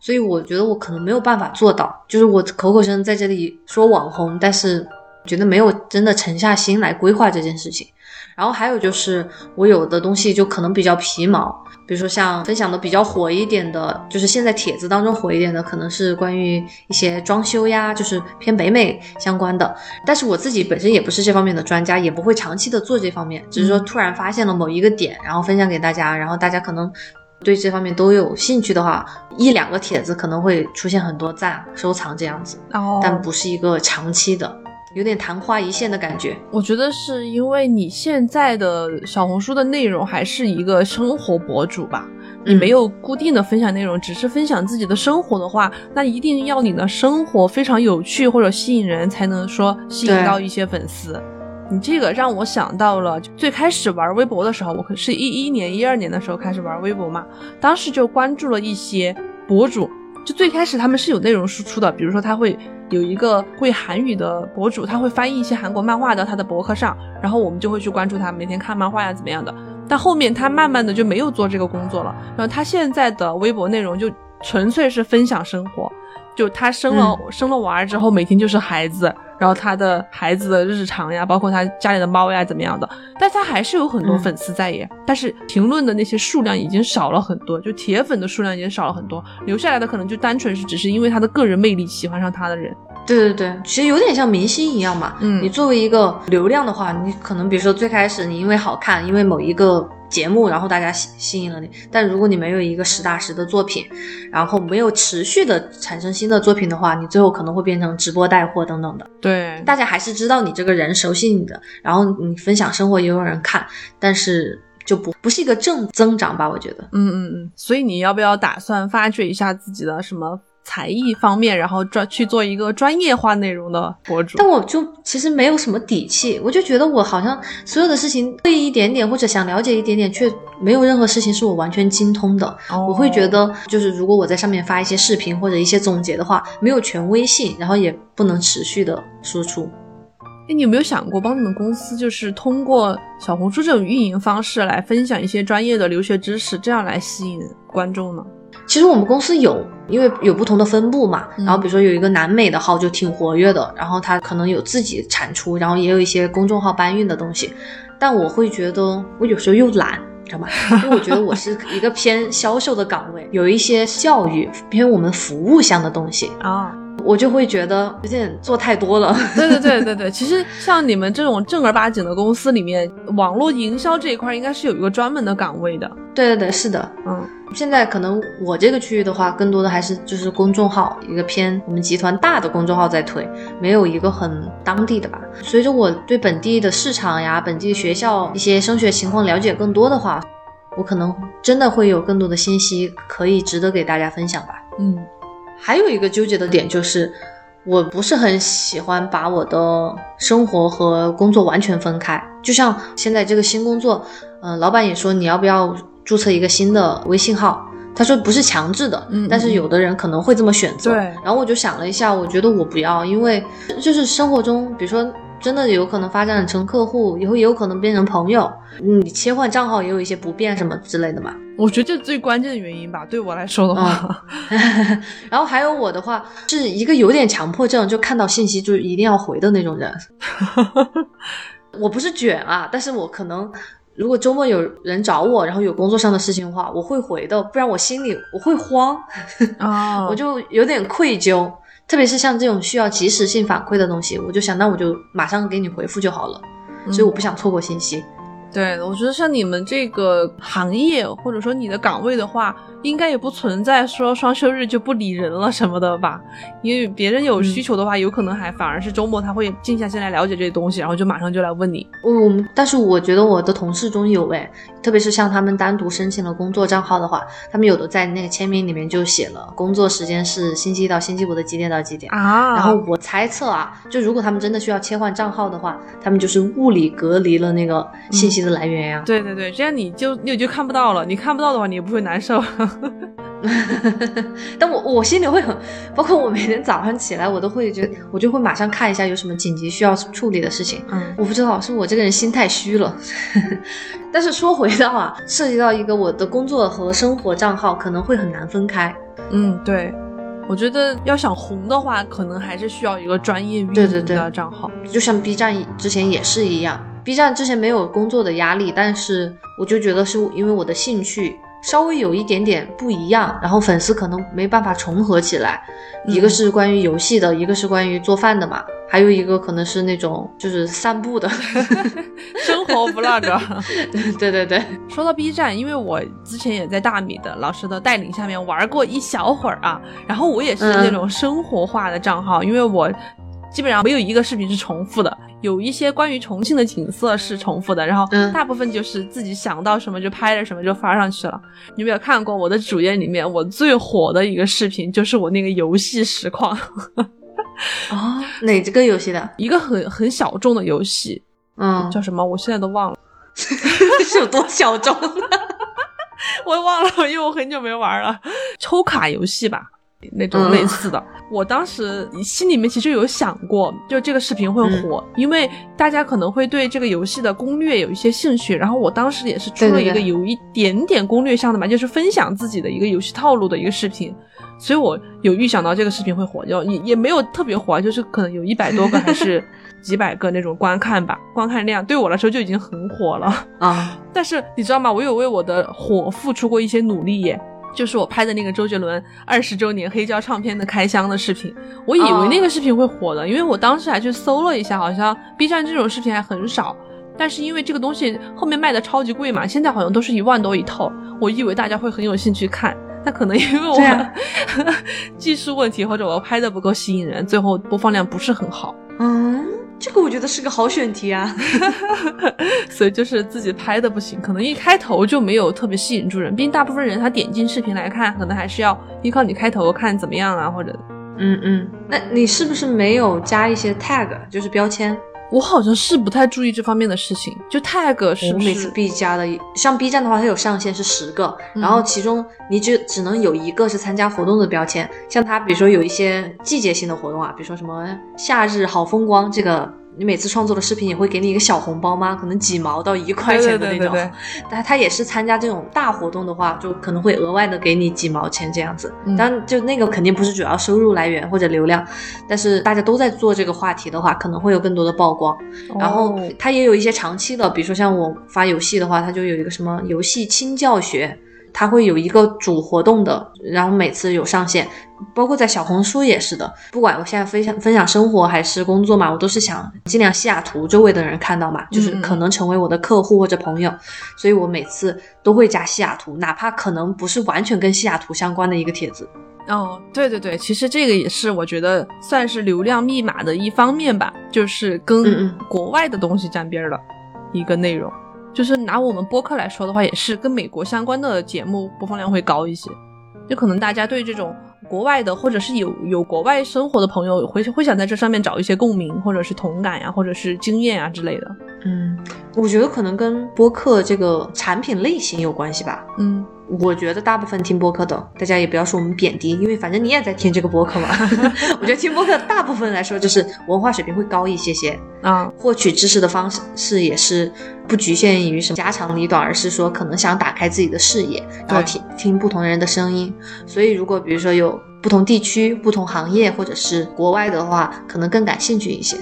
所以我觉得我可能没有办法做到。就是我口口声声在这里说网红，但是觉得没有真的沉下心来规划这件事情。然后还有就是我有的东西就可能比较皮毛，比如说像分享的比较火一点的，就是现在帖子当中火一点的，可能是关于一些装修呀，就是偏北美相关的。但是我自己本身也不是这方面的专家，也不会长期的做这方面，只是说突然发现了某一个点，然后分享给大家，然后大家可能对这方面都有兴趣的话，一两个帖子可能会出现很多赞、收藏这样子，哦，但不是一个长期的，有点昙花一现的感觉。我觉得是因为你现在的小红书的内容还是一个生活博主吧，你嗯没有固定的分享内容，只是分享自己的生活的话，那一定要你的生活非常有趣或者吸引人，才能说吸引到一些粉丝。你这个让我想到了最开始玩微博的时候，我可是一一年、一二年的时候开始玩微博嘛，当时就关注了一些博主，就最开始他们是有内容输出的，比如说他会有一个会韩语的博主，他会翻译一些韩国漫画到他的博客上，然后我们就会去关注他，每天看漫画呀怎么样的。但后面他慢慢的就没有做这个工作了，然后他现在的微博内容就纯粹是分享生活，就他生了、生了娃儿之后，每天就是孩子，然后他的孩子的日常呀，包括他家里的猫呀怎么样的，但他还是有很多嗯。粉丝在耶，但是评论的那些数量已经少了很多，就铁粉的数量已经少了很多，留下来的可能就单纯是只是因为他的个人魅力喜欢上他的人，对对对，其实有点像明星一样嘛。嗯。你作为一个流量的话，你可能比如说最开始你因为好看，因为某一个节目，然后大家吸吸引了你。但如果你没有一个实打实的作品，然后没有持续的产生新的作品的话，你最后可能会变成直播带货等等的。对，大家还是知道你这个人，熟悉你的，然后你分享生活也有人看，但是就不不是一个正增长吧？我觉得。嗯嗯嗯，所以你要不要打算发掘一下自己的什么才艺方面，然后专去做一个专业化内容的博主？但我就其实没有什么底气，我就觉得我好像所有的事情会一点点或者想了解一点点，却没有任何事情是我完全精通的。哦我会觉得，就是如果我在上面发一些视频或者一些总结的话，没有权威性，然后也不能持续的输出。哎，你有没有想过帮你们公司就是通过小红书这种运营方式来分享一些专业的留学知识，这样来吸引观众呢？其实我们公司有，因为有不同的分部嘛，嗯然后比如说有一个南美的号就挺活跃的，然后它可能有自己产出，然后也有一些公众号搬运的东西，但我会觉得我有时候又懒。知道吗？因为我觉得我是一个偏销售的岗位，有一些教育偏我们服务项的东西，啊，我就会觉得有点做太多了。对对对对对，其实像你们这种正儿八经的公司里面，网络营销这一块应该是有一个专门的岗位的。对对对，是的，嗯现在可能我这个区域的话，更多的还是就是公众号，一个偏我们集团大的公众号在推，没有一个很当地的吧。随着我对本地的市场呀、本地学校一些升学情况了解更多的话，我可能真的会有更多的信息可以值得给大家分享吧。嗯还有一个纠结的点就是，我不是很喜欢把我的生活和工作完全分开。就像现在这个新工作，嗯、老板也说你要不要注册一个新的微信号？他说不是强制的，嗯但是有的人可能会这么选择。对然后我就想了一下，我觉得我不要，因为就是生活中，比如说真的有可能发展成客户，以后也有可能变成朋友，嗯你切换账号也有一些不便什么之类的嘛。我觉得这最关键的原因吧。对我来说的话，然后还有我的话，是一个有点强迫症，就看到信息就一定要回的那种人。我不是卷啊，但是我可能如果周末有人找我，然后有工作上的事情的话，我会回的，不然我心里我会慌，啊，我就有点愧疚。特别是像这种需要及时性反馈的东西，我就想，那我就马上给你回复就好了，所以我不想错过信息。对，我觉得像你们这个行业或者说你的岗位的话，应该也不存在说双休日就不理人了什么的吧？因为别人有需求的话，有可能还反而是周末他会静下心来了解这些东西，然后就马上就来问你。我我们，但是我觉得我的同事中有诶，特别是像他们单独申请了工作账号的话，他们有的在那个签名里面就写了工作时间是星期一到星期五的几点到几点。啊然后我猜测啊，就如果他们真的需要切换账号的话，他们就是物理隔离了那个信息的来源呀、对对对，这样你就你就看不到了，你看不到的话，你也不会难受。但我我心里会很，包括我每天早上起来，我都会觉得，我就会马上看一下有什么紧急需要处理的事情。嗯我不知道是我这个人心太虚了，但是说回到啊，涉及到一个我的工作和生活账号可能会很难分开。嗯，对，我觉得要想红的话，可能还是需要一个专业运营对对对的账号。就像 B 站之前也是一样，B 站之前没有工作的压力，但是我就觉得是因为我的兴趣稍微有一点点不一样，然后粉丝可能没办法重合起来。嗯一个是关于游戏的，一个是关于做饭的嘛，还有一个可能是那种就是散步的。生活 vlog。对对对，说到 B 站，因为我之前也在大米的老师的带领下面玩过一小会儿啊，然后我也是那种生活化的账号，因为我基本上没有一个视频是重复的，有一些关于重庆的景色是重复的，然后嗯大部分就是自己想到什么就拍了什么就发上去了。你有没有看过我的主页里面我最火的一个视频，就是我那个游戏实况，哦，哪这个游戏的？一个很很小众的游戏，嗯，叫什么？我现在都忘了。是 有多小众？我忘了，因为我很久没玩了。抽卡游戏吧，那种嗯类似的。我当时心里面其实有想过，就这个视频会火，因为大家可能会对这个游戏的攻略有一些兴趣。然后我当时也是出了一个有一点点攻略上的嘛，就是分享自己的一个游戏套路的一个视频。所以我有预想到这个视频会火，就也也没有特别火，就是可能有一百多个还是 几百个那种观看吧，观看量对我来说就已经很火了。啊，但是你知道吗？我有为我的火付出过一些努力耶。就是我拍的那个周杰伦二十周年黑胶唱片的开箱的视频，我以为那个视频会火的，因为我当时还去搜了一下，好像 B 站这种视频还很少。但是因为这个东西后面卖的超级贵嘛，现在好像都是一万多一套，我以为大家会很有兴趣看，但可能因为我、技术问题或者我拍的不够吸引人，最后播放量不是很好。嗯，这个我觉得是个好选题啊。所以就是自己拍的不行，可能一开头就没有特别吸引住人。毕竟大部分人他点进视频来看，可能还是要依靠你开头看怎么样啊，或者嗯嗯，那你是不是没有加一些 tag，就是标签？我好像是不太注意这方面的事情。就 tag 是每次是？必加的，像 B 站的话，它有上限是十个，嗯然后其中你只只能有一个是参加活动的标签。像它比如说有一些季节性的活动啊，比如说什么夏日好风光这个你每次创作的视频也会给你一个小红包吗？可能几毛到一块钱的那种。对对对对但他也是参加这种大活动的话，就可能会额外的给你几毛钱这样子。嗯当然，就那个肯定不是主要收入来源或者流量，但是大家都在做这个话题的话，可能会有更多的曝光。然后哦它也有一些长期的，比如说像我发游戏的话，他就有一个什么游戏轻教学，它会有一个主活动的，然后每次有上线，包括在小红书也是的。不管我现在分享分享生活还是工作嘛，我都是想尽量西雅图周围的人看到嘛，就是可能成为我的客户或者朋友，所以我每次都会加西雅图，哪怕可能不是完全跟西雅图相关的一个帖子。哦，对对对，其实这个也是我觉得算是流量密码的一方面吧，就是嗯跟嗯国外的东西沾边儿的一个内容。就是拿我们播客来说的话，也是跟美国相关的节目播放量会高一些。就可能大家对这种国外的，或者是有有国外生活的朋友，会会想在这上面找一些共鸣，或者是同感呀，或者是经验啊之类的。嗯，我觉得可能跟播客这个产品类型有关系吧。嗯，我觉得大部分听播客的，大家也不要说我们贬低，因为反正你也在听这个播客嘛。我觉得听播客大部分来说就是文化水平会高一些些，啊，获取知识的方式也是不局限于什么家长里短，而是说可能想打开自己的视野，然后听听不同人的声音。所以如果比如说有不同地区、不同行业或者是国外的话，可能更感兴趣一些。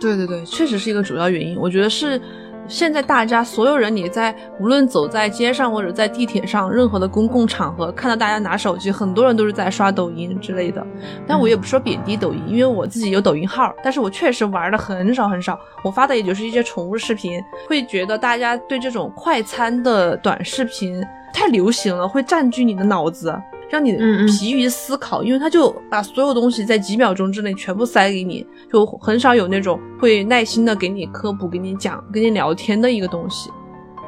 对对对，确实是一个主要原因。我觉得是现在大家所有人，你在无论走在街上或者在地铁上，任何的公共场合，看到大家拿手机，很多人都是在刷抖音之类的。但我也不说贬低抖音，因为我自己有抖音号，但是我确实玩的很少很少，我发的也就是一些宠物视频。会觉得大家对这种快餐的短视频太流行了，会占据你的脑子。让你疲于思考，因为他就把所有东西在几秒钟之内全部塞给你，就很少有那种会耐心的给你科普、给你讲、跟你聊天的一个东西。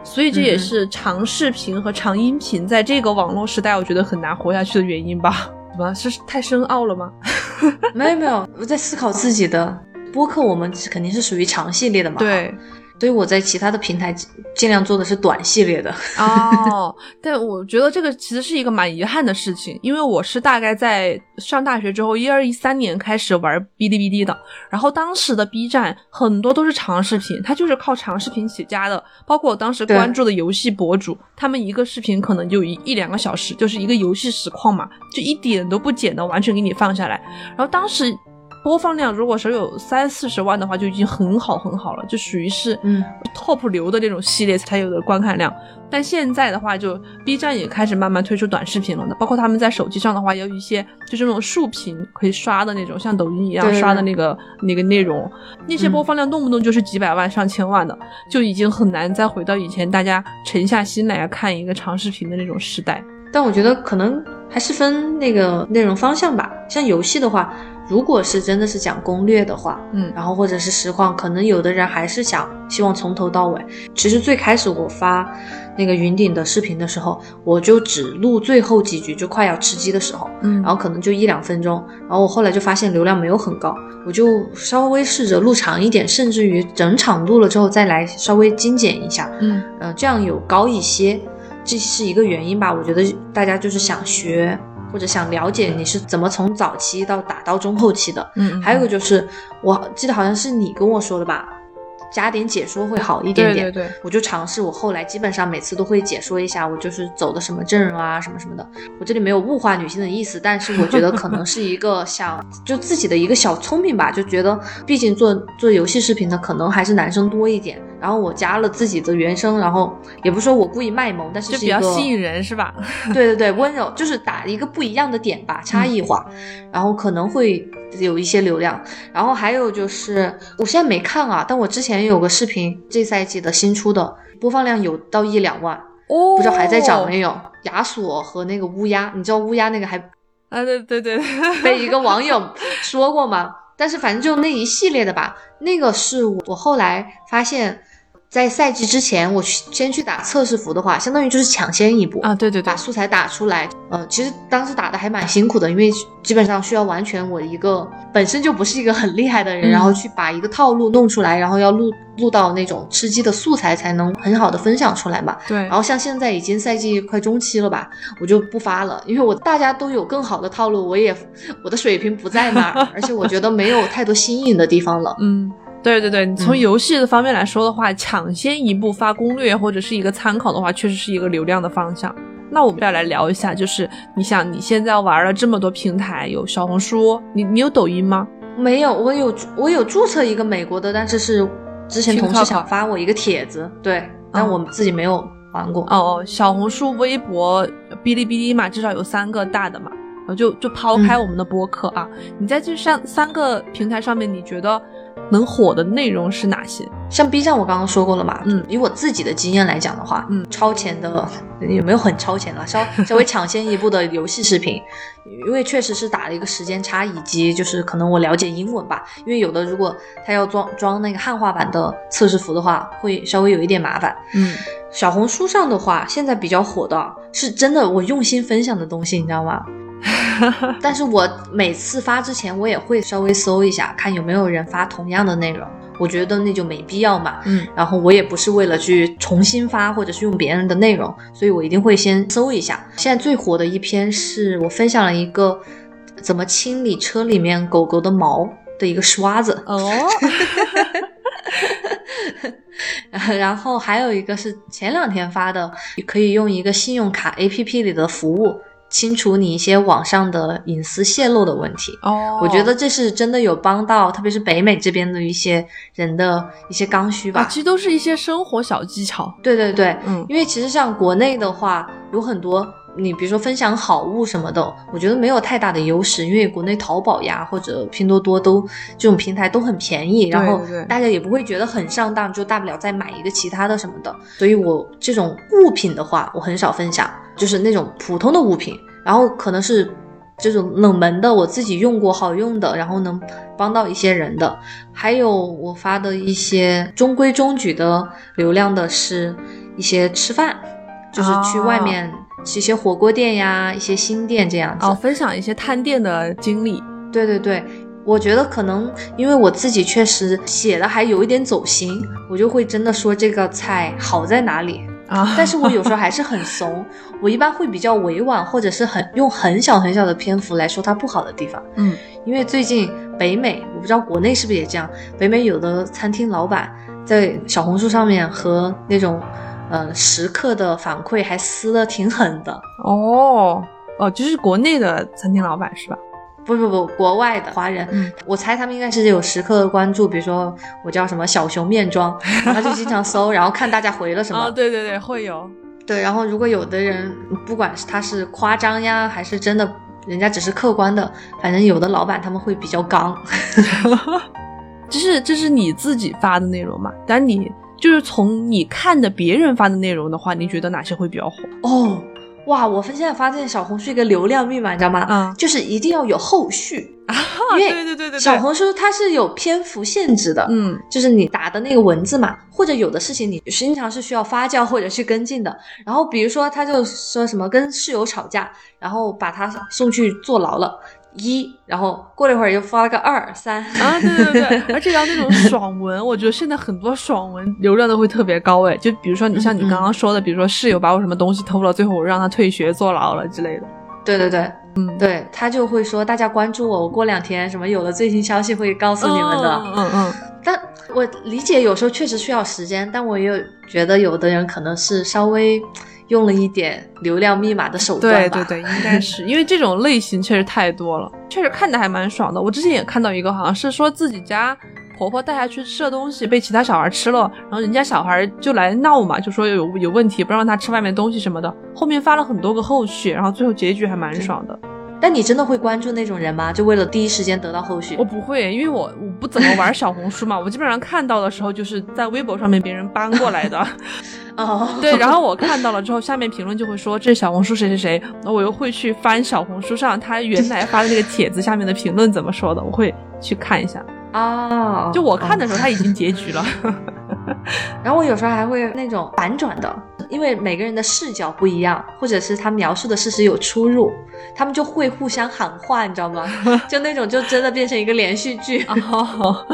所以这也是长视频和长音频在这个网络时代，我觉得很难活下去的原因吧？怎 么是太深奥了吗？没有没有，我在思考自己的播客，我们肯定是属于长系列的嘛。。对，所以我在其他的平台尽尽量做的是短系列的。哦，但我觉得这个其实是一个蛮遗憾的事情，因为我是大概在上大学之后，一二一三年开始玩哔哩哔哩的，然后当时的 B 站很多都是长视频，它就是靠长视频起家的，包括我当时关注的游戏博主，他们一个视频可能就一一两个小时，就是一个游戏实况嘛，就一点都不剪的，完全给你放下来，然后当时。播放量如果是有三四十万的话，就已经很好很好了，就属于是嗯 top 流的那种系列才有的观看量。但现在的话，就 B 站也开始慢慢推出短视频了的，包括他们在手机上的话，也有一些就是那种竖屏可以刷的那种，像抖音一样刷的那个那个内容，那些嗯播放量动不动就是几百万、上千万的，就已经很难再回到以前大家沉下心来看一个长视频的那种时代。但我觉得可能还是分那个内容方向吧。像游戏的话，如果是真的是讲攻略的话，嗯然后或者是实况，可能有的人还是想希望从头到尾。其实最开始我发那个云顶的视频的时候，我就只录最后几局，就快要吃鸡的时候，嗯然后可能就一两分钟。然后我后来就发现流量没有很高，我就稍微试着录长一点，甚至于整场录了之后再来稍微精简一下。嗯呃，这样有高一些，这是一个原因吧。我觉得大家就是想学或者想了解你是怎么从早期到打到中后期的。嗯，还有一个就是，我记得好像是你跟我说的吧，加点解说会好一点点。对对对，我就尝试，我后来基本上每次都会解说一下，我就是走的什么阵容啊，什么什么的。我这里没有物化女性的意思，但是我觉得可能是一个 想就自己的一个小聪明吧，就觉得毕竟做做游戏视频的可能还是男生多一点。然后我加了自己的原声，然后也不是说我故意卖萌，但是就是比较吸引人是吧？对对对，温柔就是打一个不一样的点吧，差异化，然后可能会有一些流量。然后还有就是，我现在没看啊，但我之前有个视频，这赛季的新出的播放量有到一两万，哦不知道还在涨没有？亚索和那个乌鸦，你知道乌鸦那个还啊，对对对，被一个网友说过吗？但是反正就那一系列的吧，那个是我后来发现。在赛季之前，我去先去打测试服的话，相当于就是抢先一步啊，对对对把，素材打出来。呃，其实当时打的还蛮辛苦的，因为基本上需要完全我一个本身就不是一个很厉害的人，嗯然后去把一个套路弄出来，然后要录录到那种吃鸡的素材，才能很好的分享出来嘛。对，然后像现在已经赛季快中期了吧，我就不发了，因为我大家都有更好的套路，我也我的水平不在那儿，而且我觉得没有太多新颖的地方了。嗯，对对对，你从嗯游戏的方面来说的话，抢先一步发攻略或者是一个参考的话，确实是一个流量的方向。那我们再来聊一下，就是你想你现在玩了这么多平台，有小红书，你你有抖音吗？没有，我有我有注册一个美国的，但是是之前同事想发我一个帖子，对，但我们自己没有玩过。哦哦，小红书、微博、哔哩哔哩嘛，至少有三个大的嘛。然后就就抛开嗯我们的播客啊，你在这上三个平台上面，你觉得能火的内容是哪些？像 B 站，我刚刚说过了嘛，嗯以我自己的经验来讲的话，嗯超前的也没有很超前了，稍 稍微抢先一步的游戏视频，因为确实是打了一个时间差，以及就是可能我了解英文吧，因为有的如果他要装装那个汉化版的测试服的话，会稍微有一点麻烦。嗯，小红书上的话，现在比较火的是真的我用心分享的东西，你知道吗？但是我每次发之前，我也会稍微搜一下，看有没有人发同样的内容。我觉得那就没必要嘛。嗯，然后我也不是为了去重新发或者是用别人的内容，所以我一定会先搜一下。现在最火的一篇是我分享了一个怎么清理车里面狗狗的毛的一个刷子，哦，然后还有一个是前两天发的，可以用一个信用卡 APP 里的服务清除你一些网上的隐私泄露的问题。哦，我觉得这是真的有帮到，特别是北美这边的一些人的一些刚需吧。啊，其实都是一些生活小技巧。对对对，嗯因为其实像国内的话，有很多你比如说分享好物什么的，我觉得没有太大的优势，因为国内淘宝呀或者拼多多都这种平台都很便宜，然后大家也不会觉得很上当，就大不了再买一个其他的什么的。所以我这种物品的话，我很少分享，就是那种普通的物品，然后可能是。这种冷门的，我自己用过好用的，然后能帮到一些人的，还有我发的一些中规中矩的流量的是一些吃饭，就是去哦外面吃一些火锅店呀，一些新店这样子。哦，分享一些探店的经历。对对对，我觉得可能因为我自己确实写的还有一点走心，我就会真的说这个菜好在哪里。啊，但是我有时候还是很怂，我一般会比较委婉，或者是很用很小很小的篇幅来说它不好的地方。嗯，因为最近北美，我不知道国内是不是也这样，北美有的餐厅老板在小红书上面和那种呃食客的反馈还撕的挺狠的。哦哦，就是国内的餐厅老板是吧？不不不，国外的华人，嗯我猜他们应该是有时刻的关注，比如说我叫什么小熊面妆，然后他就经常搜，然后看大家回了什么。哦，对对对，会有。对，然后如果有的人不管是他是夸张呀，还是真的，人家只是客观的，反正有的老板他们会比较刚。这是这是你自己发的内容嘛？但你就是从你看的别人发的内容的话，你觉得哪些会比较火？哦，哇！我现在发现小红书一个流量密码，你知道吗？嗯就是一定要有后续，啊，因为对对对对对，小红书它是有篇幅限制的。嗯就是你打的那个文字嘛，或者有的事情你经常是需要发酵或者去跟进的。然后比如说，他就说什么跟室友吵架，然后把他送去坐牢了，一，然后过了一会儿又发了个二三，啊，对对对，而且要那种爽文，我觉得现在很多爽文流量都会特别高诶。就比如说你像你刚刚说的，比如说室友把我什么东西偷了，最后我让他退学坐牢了之类的。对对对，嗯，对他就会说大家关注我，我过两天什么有了最新消息会告诉你们的。嗯嗯嗯，但我理解有时候确实需要时间，但我也有觉得有的人可能是稍微用了一点流量密码的手段吧。对对对，应该是 因为这种类型确实太多了，确实看的还蛮爽的。我之前也看到一个，好像是说自己家婆婆带下去吃的东西被其他小孩吃了，然后人家小孩就来闹嘛，就说有有问题，不让他吃外面东西什么的。后面发了很多个后续，然后最后结局还蛮爽的。但你真的会关注那种人吗？就为了第一时间得到后续我？不会，因为我我不怎么玩小红书嘛，我基本上看到的时候就是在微博上面别人搬过来的。哦，对，然后我看到了之后，下面评论就会说这小红书谁谁谁，那我又会去翻小红书上他原来发的那个帖子下面的评论怎么说的，我会去看一下。啊，就我看的时候，他已经结局了。然后我有时候还会那种反转的，因为每个人的视角不一样，或者是他描述的事实有出入，他们就会互相喊话，你知道吗？就那种就真的变成一个连续剧。哦，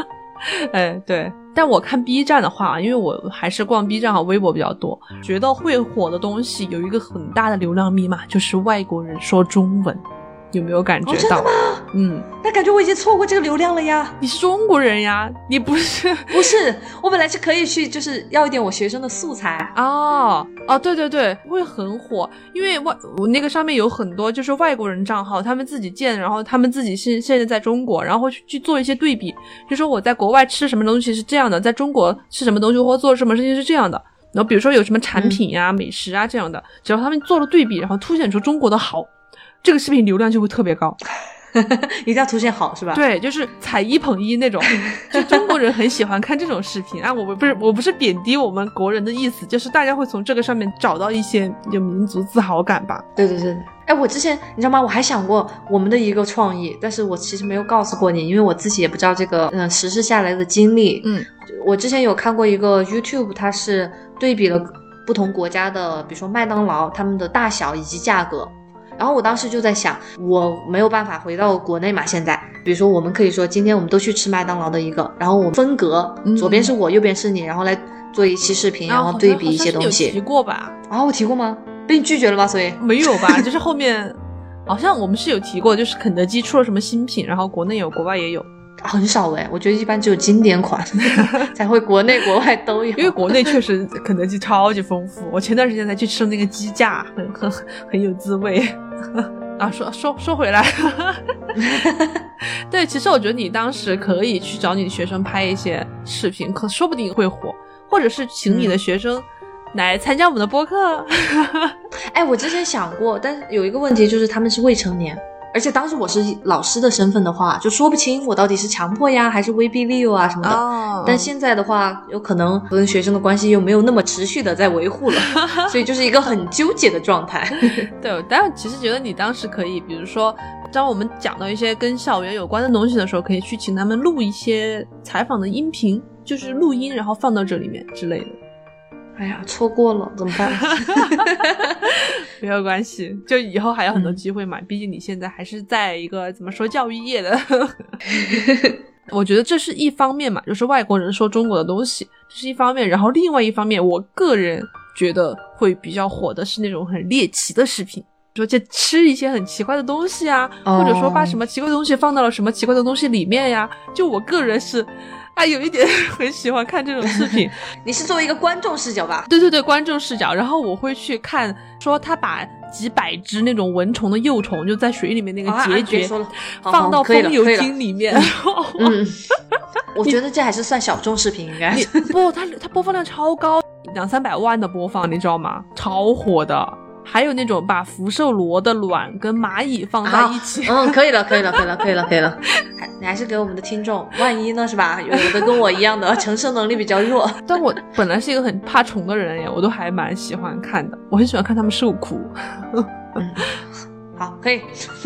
哎，对。但我看 B 站的话，因为我还是逛 B 站和微博比较多，觉得会火的东西有一个很大的流量密码，就是外国人说中文。有没有感觉哦，真的到？吗？嗯，那感觉我已经错过这个流量了呀。你是中国人呀，你不是 不是，我本来是可以去，就是要一点我学生的素材。哦哦，对对对，会很火，因为外我那个上面有很多就是外国人账号，他们自己建，然后他们自己现现在在中国，然后会去去做一些对比，就说我在国外吃什么东西是这样的，在中国吃什么东西或做什么事情是这样的。然后比如说有什么产品呀、美食啊这样的，只要他们做了对比，然后凸显出中国的好，这个视频流量就会特别高。一定要凸显好是吧？，对，就是踩一捧一那种，就中国人很喜欢看这种视频啊。我不是我不是贬低我们国人的意思，就是大家会从这个上面找到一些有民族自豪感吧。对对对对。哎，我之前你知道吗？我还想过我们的一个创意，但是我其实没有告诉过你，因为我自己也不知道这个嗯、呃实施下来的经历。嗯，我之前有看过一个 YouTube，它是对比了不同国家的，比如说麦当劳他们的大小以及价格。然后我当时就在想，我没有办法回到国内嘛，现在，比如说我们可以说今天我们都去吃麦当劳的一个，然后我们分隔，嗯左边是我，右边是你，然后来做一期视频，然后对比一些东好像是有提。过吧？啊，我提过吗？被你拒绝了吧？所以没有吧？就是后面好像我们是有提过，就是肯德基出了什么新品，然后国内有，国外也有。很少哎，我觉得一般只有经典款 才会国内国外都有。因为国内确实肯德基超级丰富，我前段时间才去吃了那个鸡架，很很很有滋味。啊，说说说回来，对，其实我觉得你当时可以去找你的学生拍一些视频，可说不定会火，或者是请你的学生来参加我们的播客。哎，我之前想过，但是有一个问题就是他们是未成年，而且当时我是老师的身份的话，就说不清我到底是强迫呀，还是威逼利诱啊什么的。哦但现在的话，有可能跟学生的关系又没有那么持续的在维护了，所以就是一个很纠结的状态。对，但我其实觉得你当时可以，比如说，当我们讲到一些跟校园有关的东西的时候，可以去请他们录一些采访的音频，就是录音，然后放到这里面之类的。哎呀，错过了怎么办？没有关系，就以后还有很多机会嘛。毕竟你现在还是在一个怎么说教育业的，我觉得这是一方面嘛，就是外国人说中国的东西，这是一方面。然后另外一方面，我个人觉得会比较火的是那种很猎奇的视频。说就吃一些很奇怪的东西啊，哦或者说把什么奇怪的东西放到了什么奇怪的东西里面呀。就我个人是，啊，有一点 很喜欢看这种视频。你是作为一个观众视角吧？对对对，观众视角，然后我会去看，说他把几百只那种蚊虫的幼虫就在水里面那个结局放到风油精里面，我觉得这还是算小众视频，应该。不，它它播放量超高，两三百万的播放，你知道吗？超火的。还有那种把福寿螺的卵跟蚂蚁放在一起，啊嗯，可以了，可以了，可以了，可以了，可以了。还你还是给我们的听众，万一呢是吧？有的跟我一样的承受能力比较弱。但我本来是一个很怕虫的人耶，我都还蛮喜欢看的。我很喜欢看他们受苦。嗯，好，可以。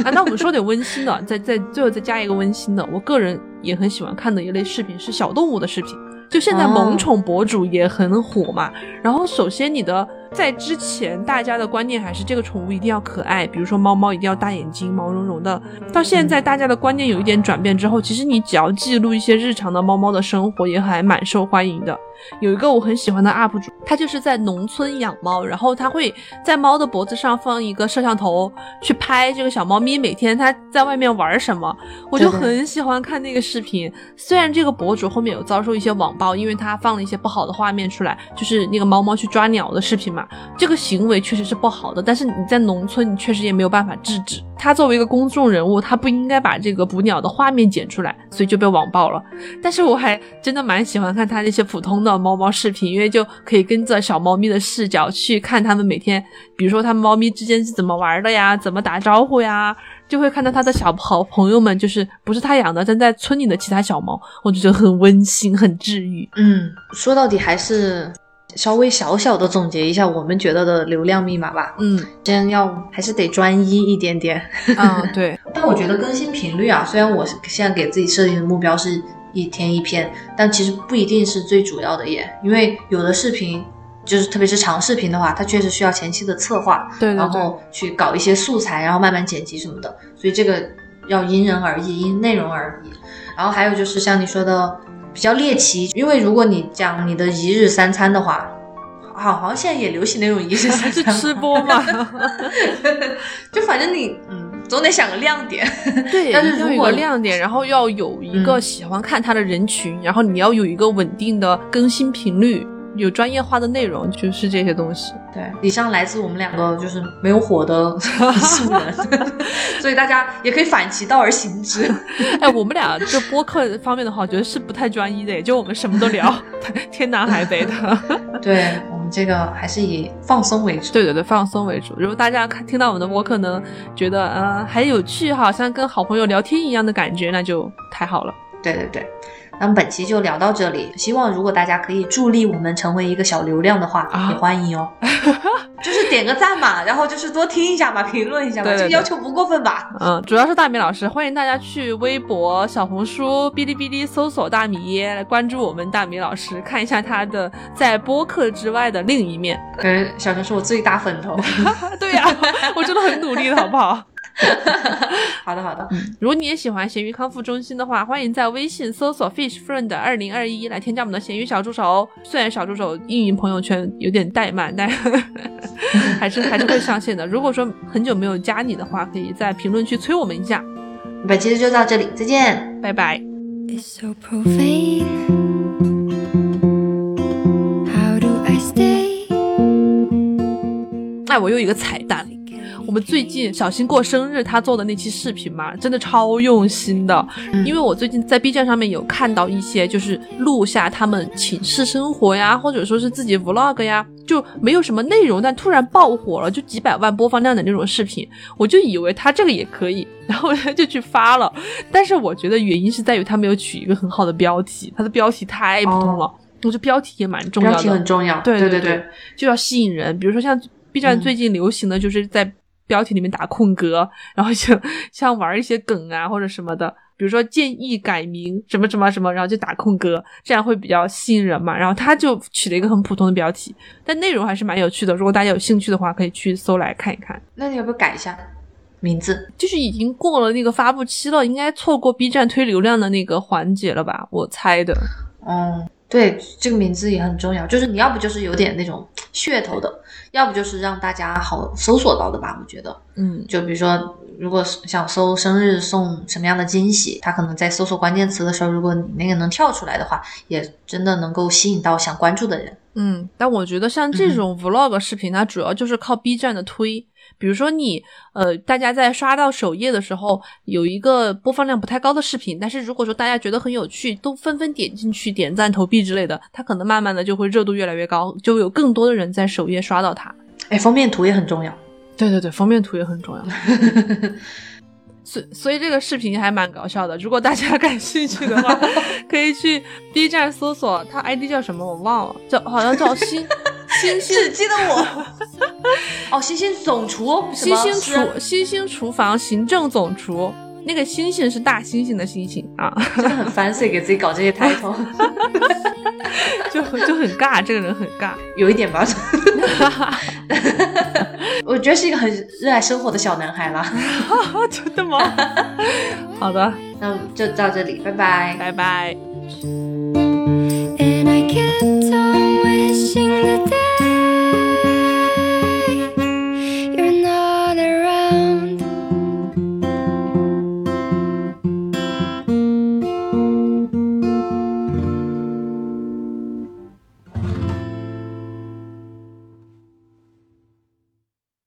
啊，那我们说点温馨的，再再最后再加一个温馨的。我个人也很喜欢看的一类视频是小动物的视频，就现在哦萌宠博主也很火嘛。然后首先你的在之前大家的观念还是这个宠物一定要可爱，比如说猫猫一定要大眼睛、毛茸茸的。到现在大家的观念有一点转变之后，其实你只要记录一些日常的猫猫的生活，也还蛮受欢迎的。有一个我很喜欢的 UP 主，他就是在农村养猫，然后他会在猫的脖子上放一个摄像头，去拍这个小猫咪每天它在外面玩什么，我就很喜欢看那个视频。虽然这个博主后面有遭受一些网暴，因为他放了一些不好的画面出来，就是那个猫猫去抓鸟的视频嘛，这个行为确实是不好的，但是你在农村，你确实也没有办法制止。他作为一个公众人物，他不应该把这个捕鸟的画面剪出来，所以就被网暴了。但是我还真的蛮喜欢看他那些普通的猫猫视频，因为就可以跟着小猫咪的视角去看他们每天，比如说他们猫咪之间是怎么玩的呀，怎么打招呼呀，就会看到他的小好朋友们，就是不是他养的，但在村里的其他小猫，我就觉得很温馨，很治愈。嗯，说到底还是稍微小小的总结一下我们觉得的流量密码吧。嗯先要还是得专一一点点。嗯，对，但我觉得更新频率啊，虽然我现在给自己设定的目标是一天一篇，但其实不一定是最主要的耶，因为有的视频。就是特别是长视频的话，它确实需要前期的策划，对对对然后去搞一些素材，然后慢慢剪辑什么的，所以这个要因人而异，因内容而异。然后还有就是像你说的比较猎奇，因为如果你讲你的一日三餐的话，好好像现在也流行那种一日三是餐，吃播嘛？就反正你嗯，总得想个亮点。对，但是要有一如果个亮点，然后要有一个嗯喜欢看它的人群，然后你要有一个稳定的更新频率，有专业化的内容，就是这些东西。对，以上来自我们两个就是没有火的 素人，所以大家也可以反其道而行之。哎，我们俩就播客方面的话，我觉得是不太专一的，也就我们什么都聊，天南海北的。对我们这个还是以放松为主。对对对，放松为主。如果大家看听到我们的播客呢，觉得呃还有趣，好像跟好朋友聊天一样的感觉，那就太好了。对对对，那么本期就聊到这里。希望如果大家可以助力我们成为一个小流量的话，啊也欢迎哦。就是点个赞嘛，然后就是多听一下嘛，评论一下嘛，对对对这个要求不过分吧？嗯，主要是大米老师，欢迎大家去微博、小红书、哔哩哔哩搜索大米耶来关注我们大米老师，看一下他的在播客之外的另一面。感觉小陈是我最大粉头。对呀、我真的很努力的，好不好？好 的好的，如果你也喜欢咸鱼康复中心的话，欢迎在微信搜索 Fish Friend 二零二一来添加我们的咸鱼小助手哦。虽然小助手运营朋友圈有点怠慢，但 还是 还是会上线的。如果说很久没有加你的话，可以在评论区催我们一下。本期就到这里，再见。拜拜。is so profane. How do I stay? 哎，我有一个彩蛋。我们最近小新过生日，他做的那期视频嘛，真的超用心的。嗯因为我最近在 B 站上面有看到一些，就是录下他们寝室生活呀，或者说是自己 vlog 呀，就没有什么内容，但突然爆火了，就几百万播放量的那种视频，我就以为他这个也可以，然后就去发了。但是我觉得原因是在于他没有取一个很好的标题，他的标题太普通了。我觉得标题也蛮重要的，标题很重要。对对对对，就要吸引人。比如说像 B 站嗯最近流行的就是在标题里面打空格，然后就 像玩一些梗啊或者什么的，比如说建议改名什么什么什么，然后就打空格，这样会比较吸引人嘛。然后他就取了一个很普通的标题，但内容还是蛮有趣的。如果大家有兴趣的话，可以去搜来看一看。那你要不要改一下名字？就是已经过了那个发布期了，应该错过 B 站推流量的那个环节了吧？我猜的。嗯，对，这个名字也很重要。就是你要不就是有点那种噱头的，要不就是让大家好搜索到的吧？我觉得，嗯，就比如说，如果想搜生日送什么样的惊喜，他可能在搜索关键词的时候，如果你那个能跳出来的话，也真的能够吸引到想关注的人。嗯，但我觉得像这种 vlog 视频，它主要就是靠 B 站的推。比如说你呃，大家在刷到首页的时候，有一个播放量不太高的视频，但是如果说大家觉得很有趣，都纷纷点进去点赞、投币之类的，它可能慢慢的就会热度越来越高，就有更多的人在首页刷到它。哎，封面图也很重要。对对对，封面图也很重要。所所以这个视频还蛮搞笑的，如果大家感兴趣的话，可以去 B 站搜索，它 ID 叫什么我忘了，叫好像叫星星星，记得我。哦，星星总厨，星星厨，星星厨房行政总厨。那个星星是大猩猩的星星啊，真的很烦，所以给自己搞这些抬头，就就很尬，这个人很尬，有一点吧，我觉得是一个很热爱生活的小男孩啦，真的吗？好的，那就到这里，拜拜，拜拜。And I get on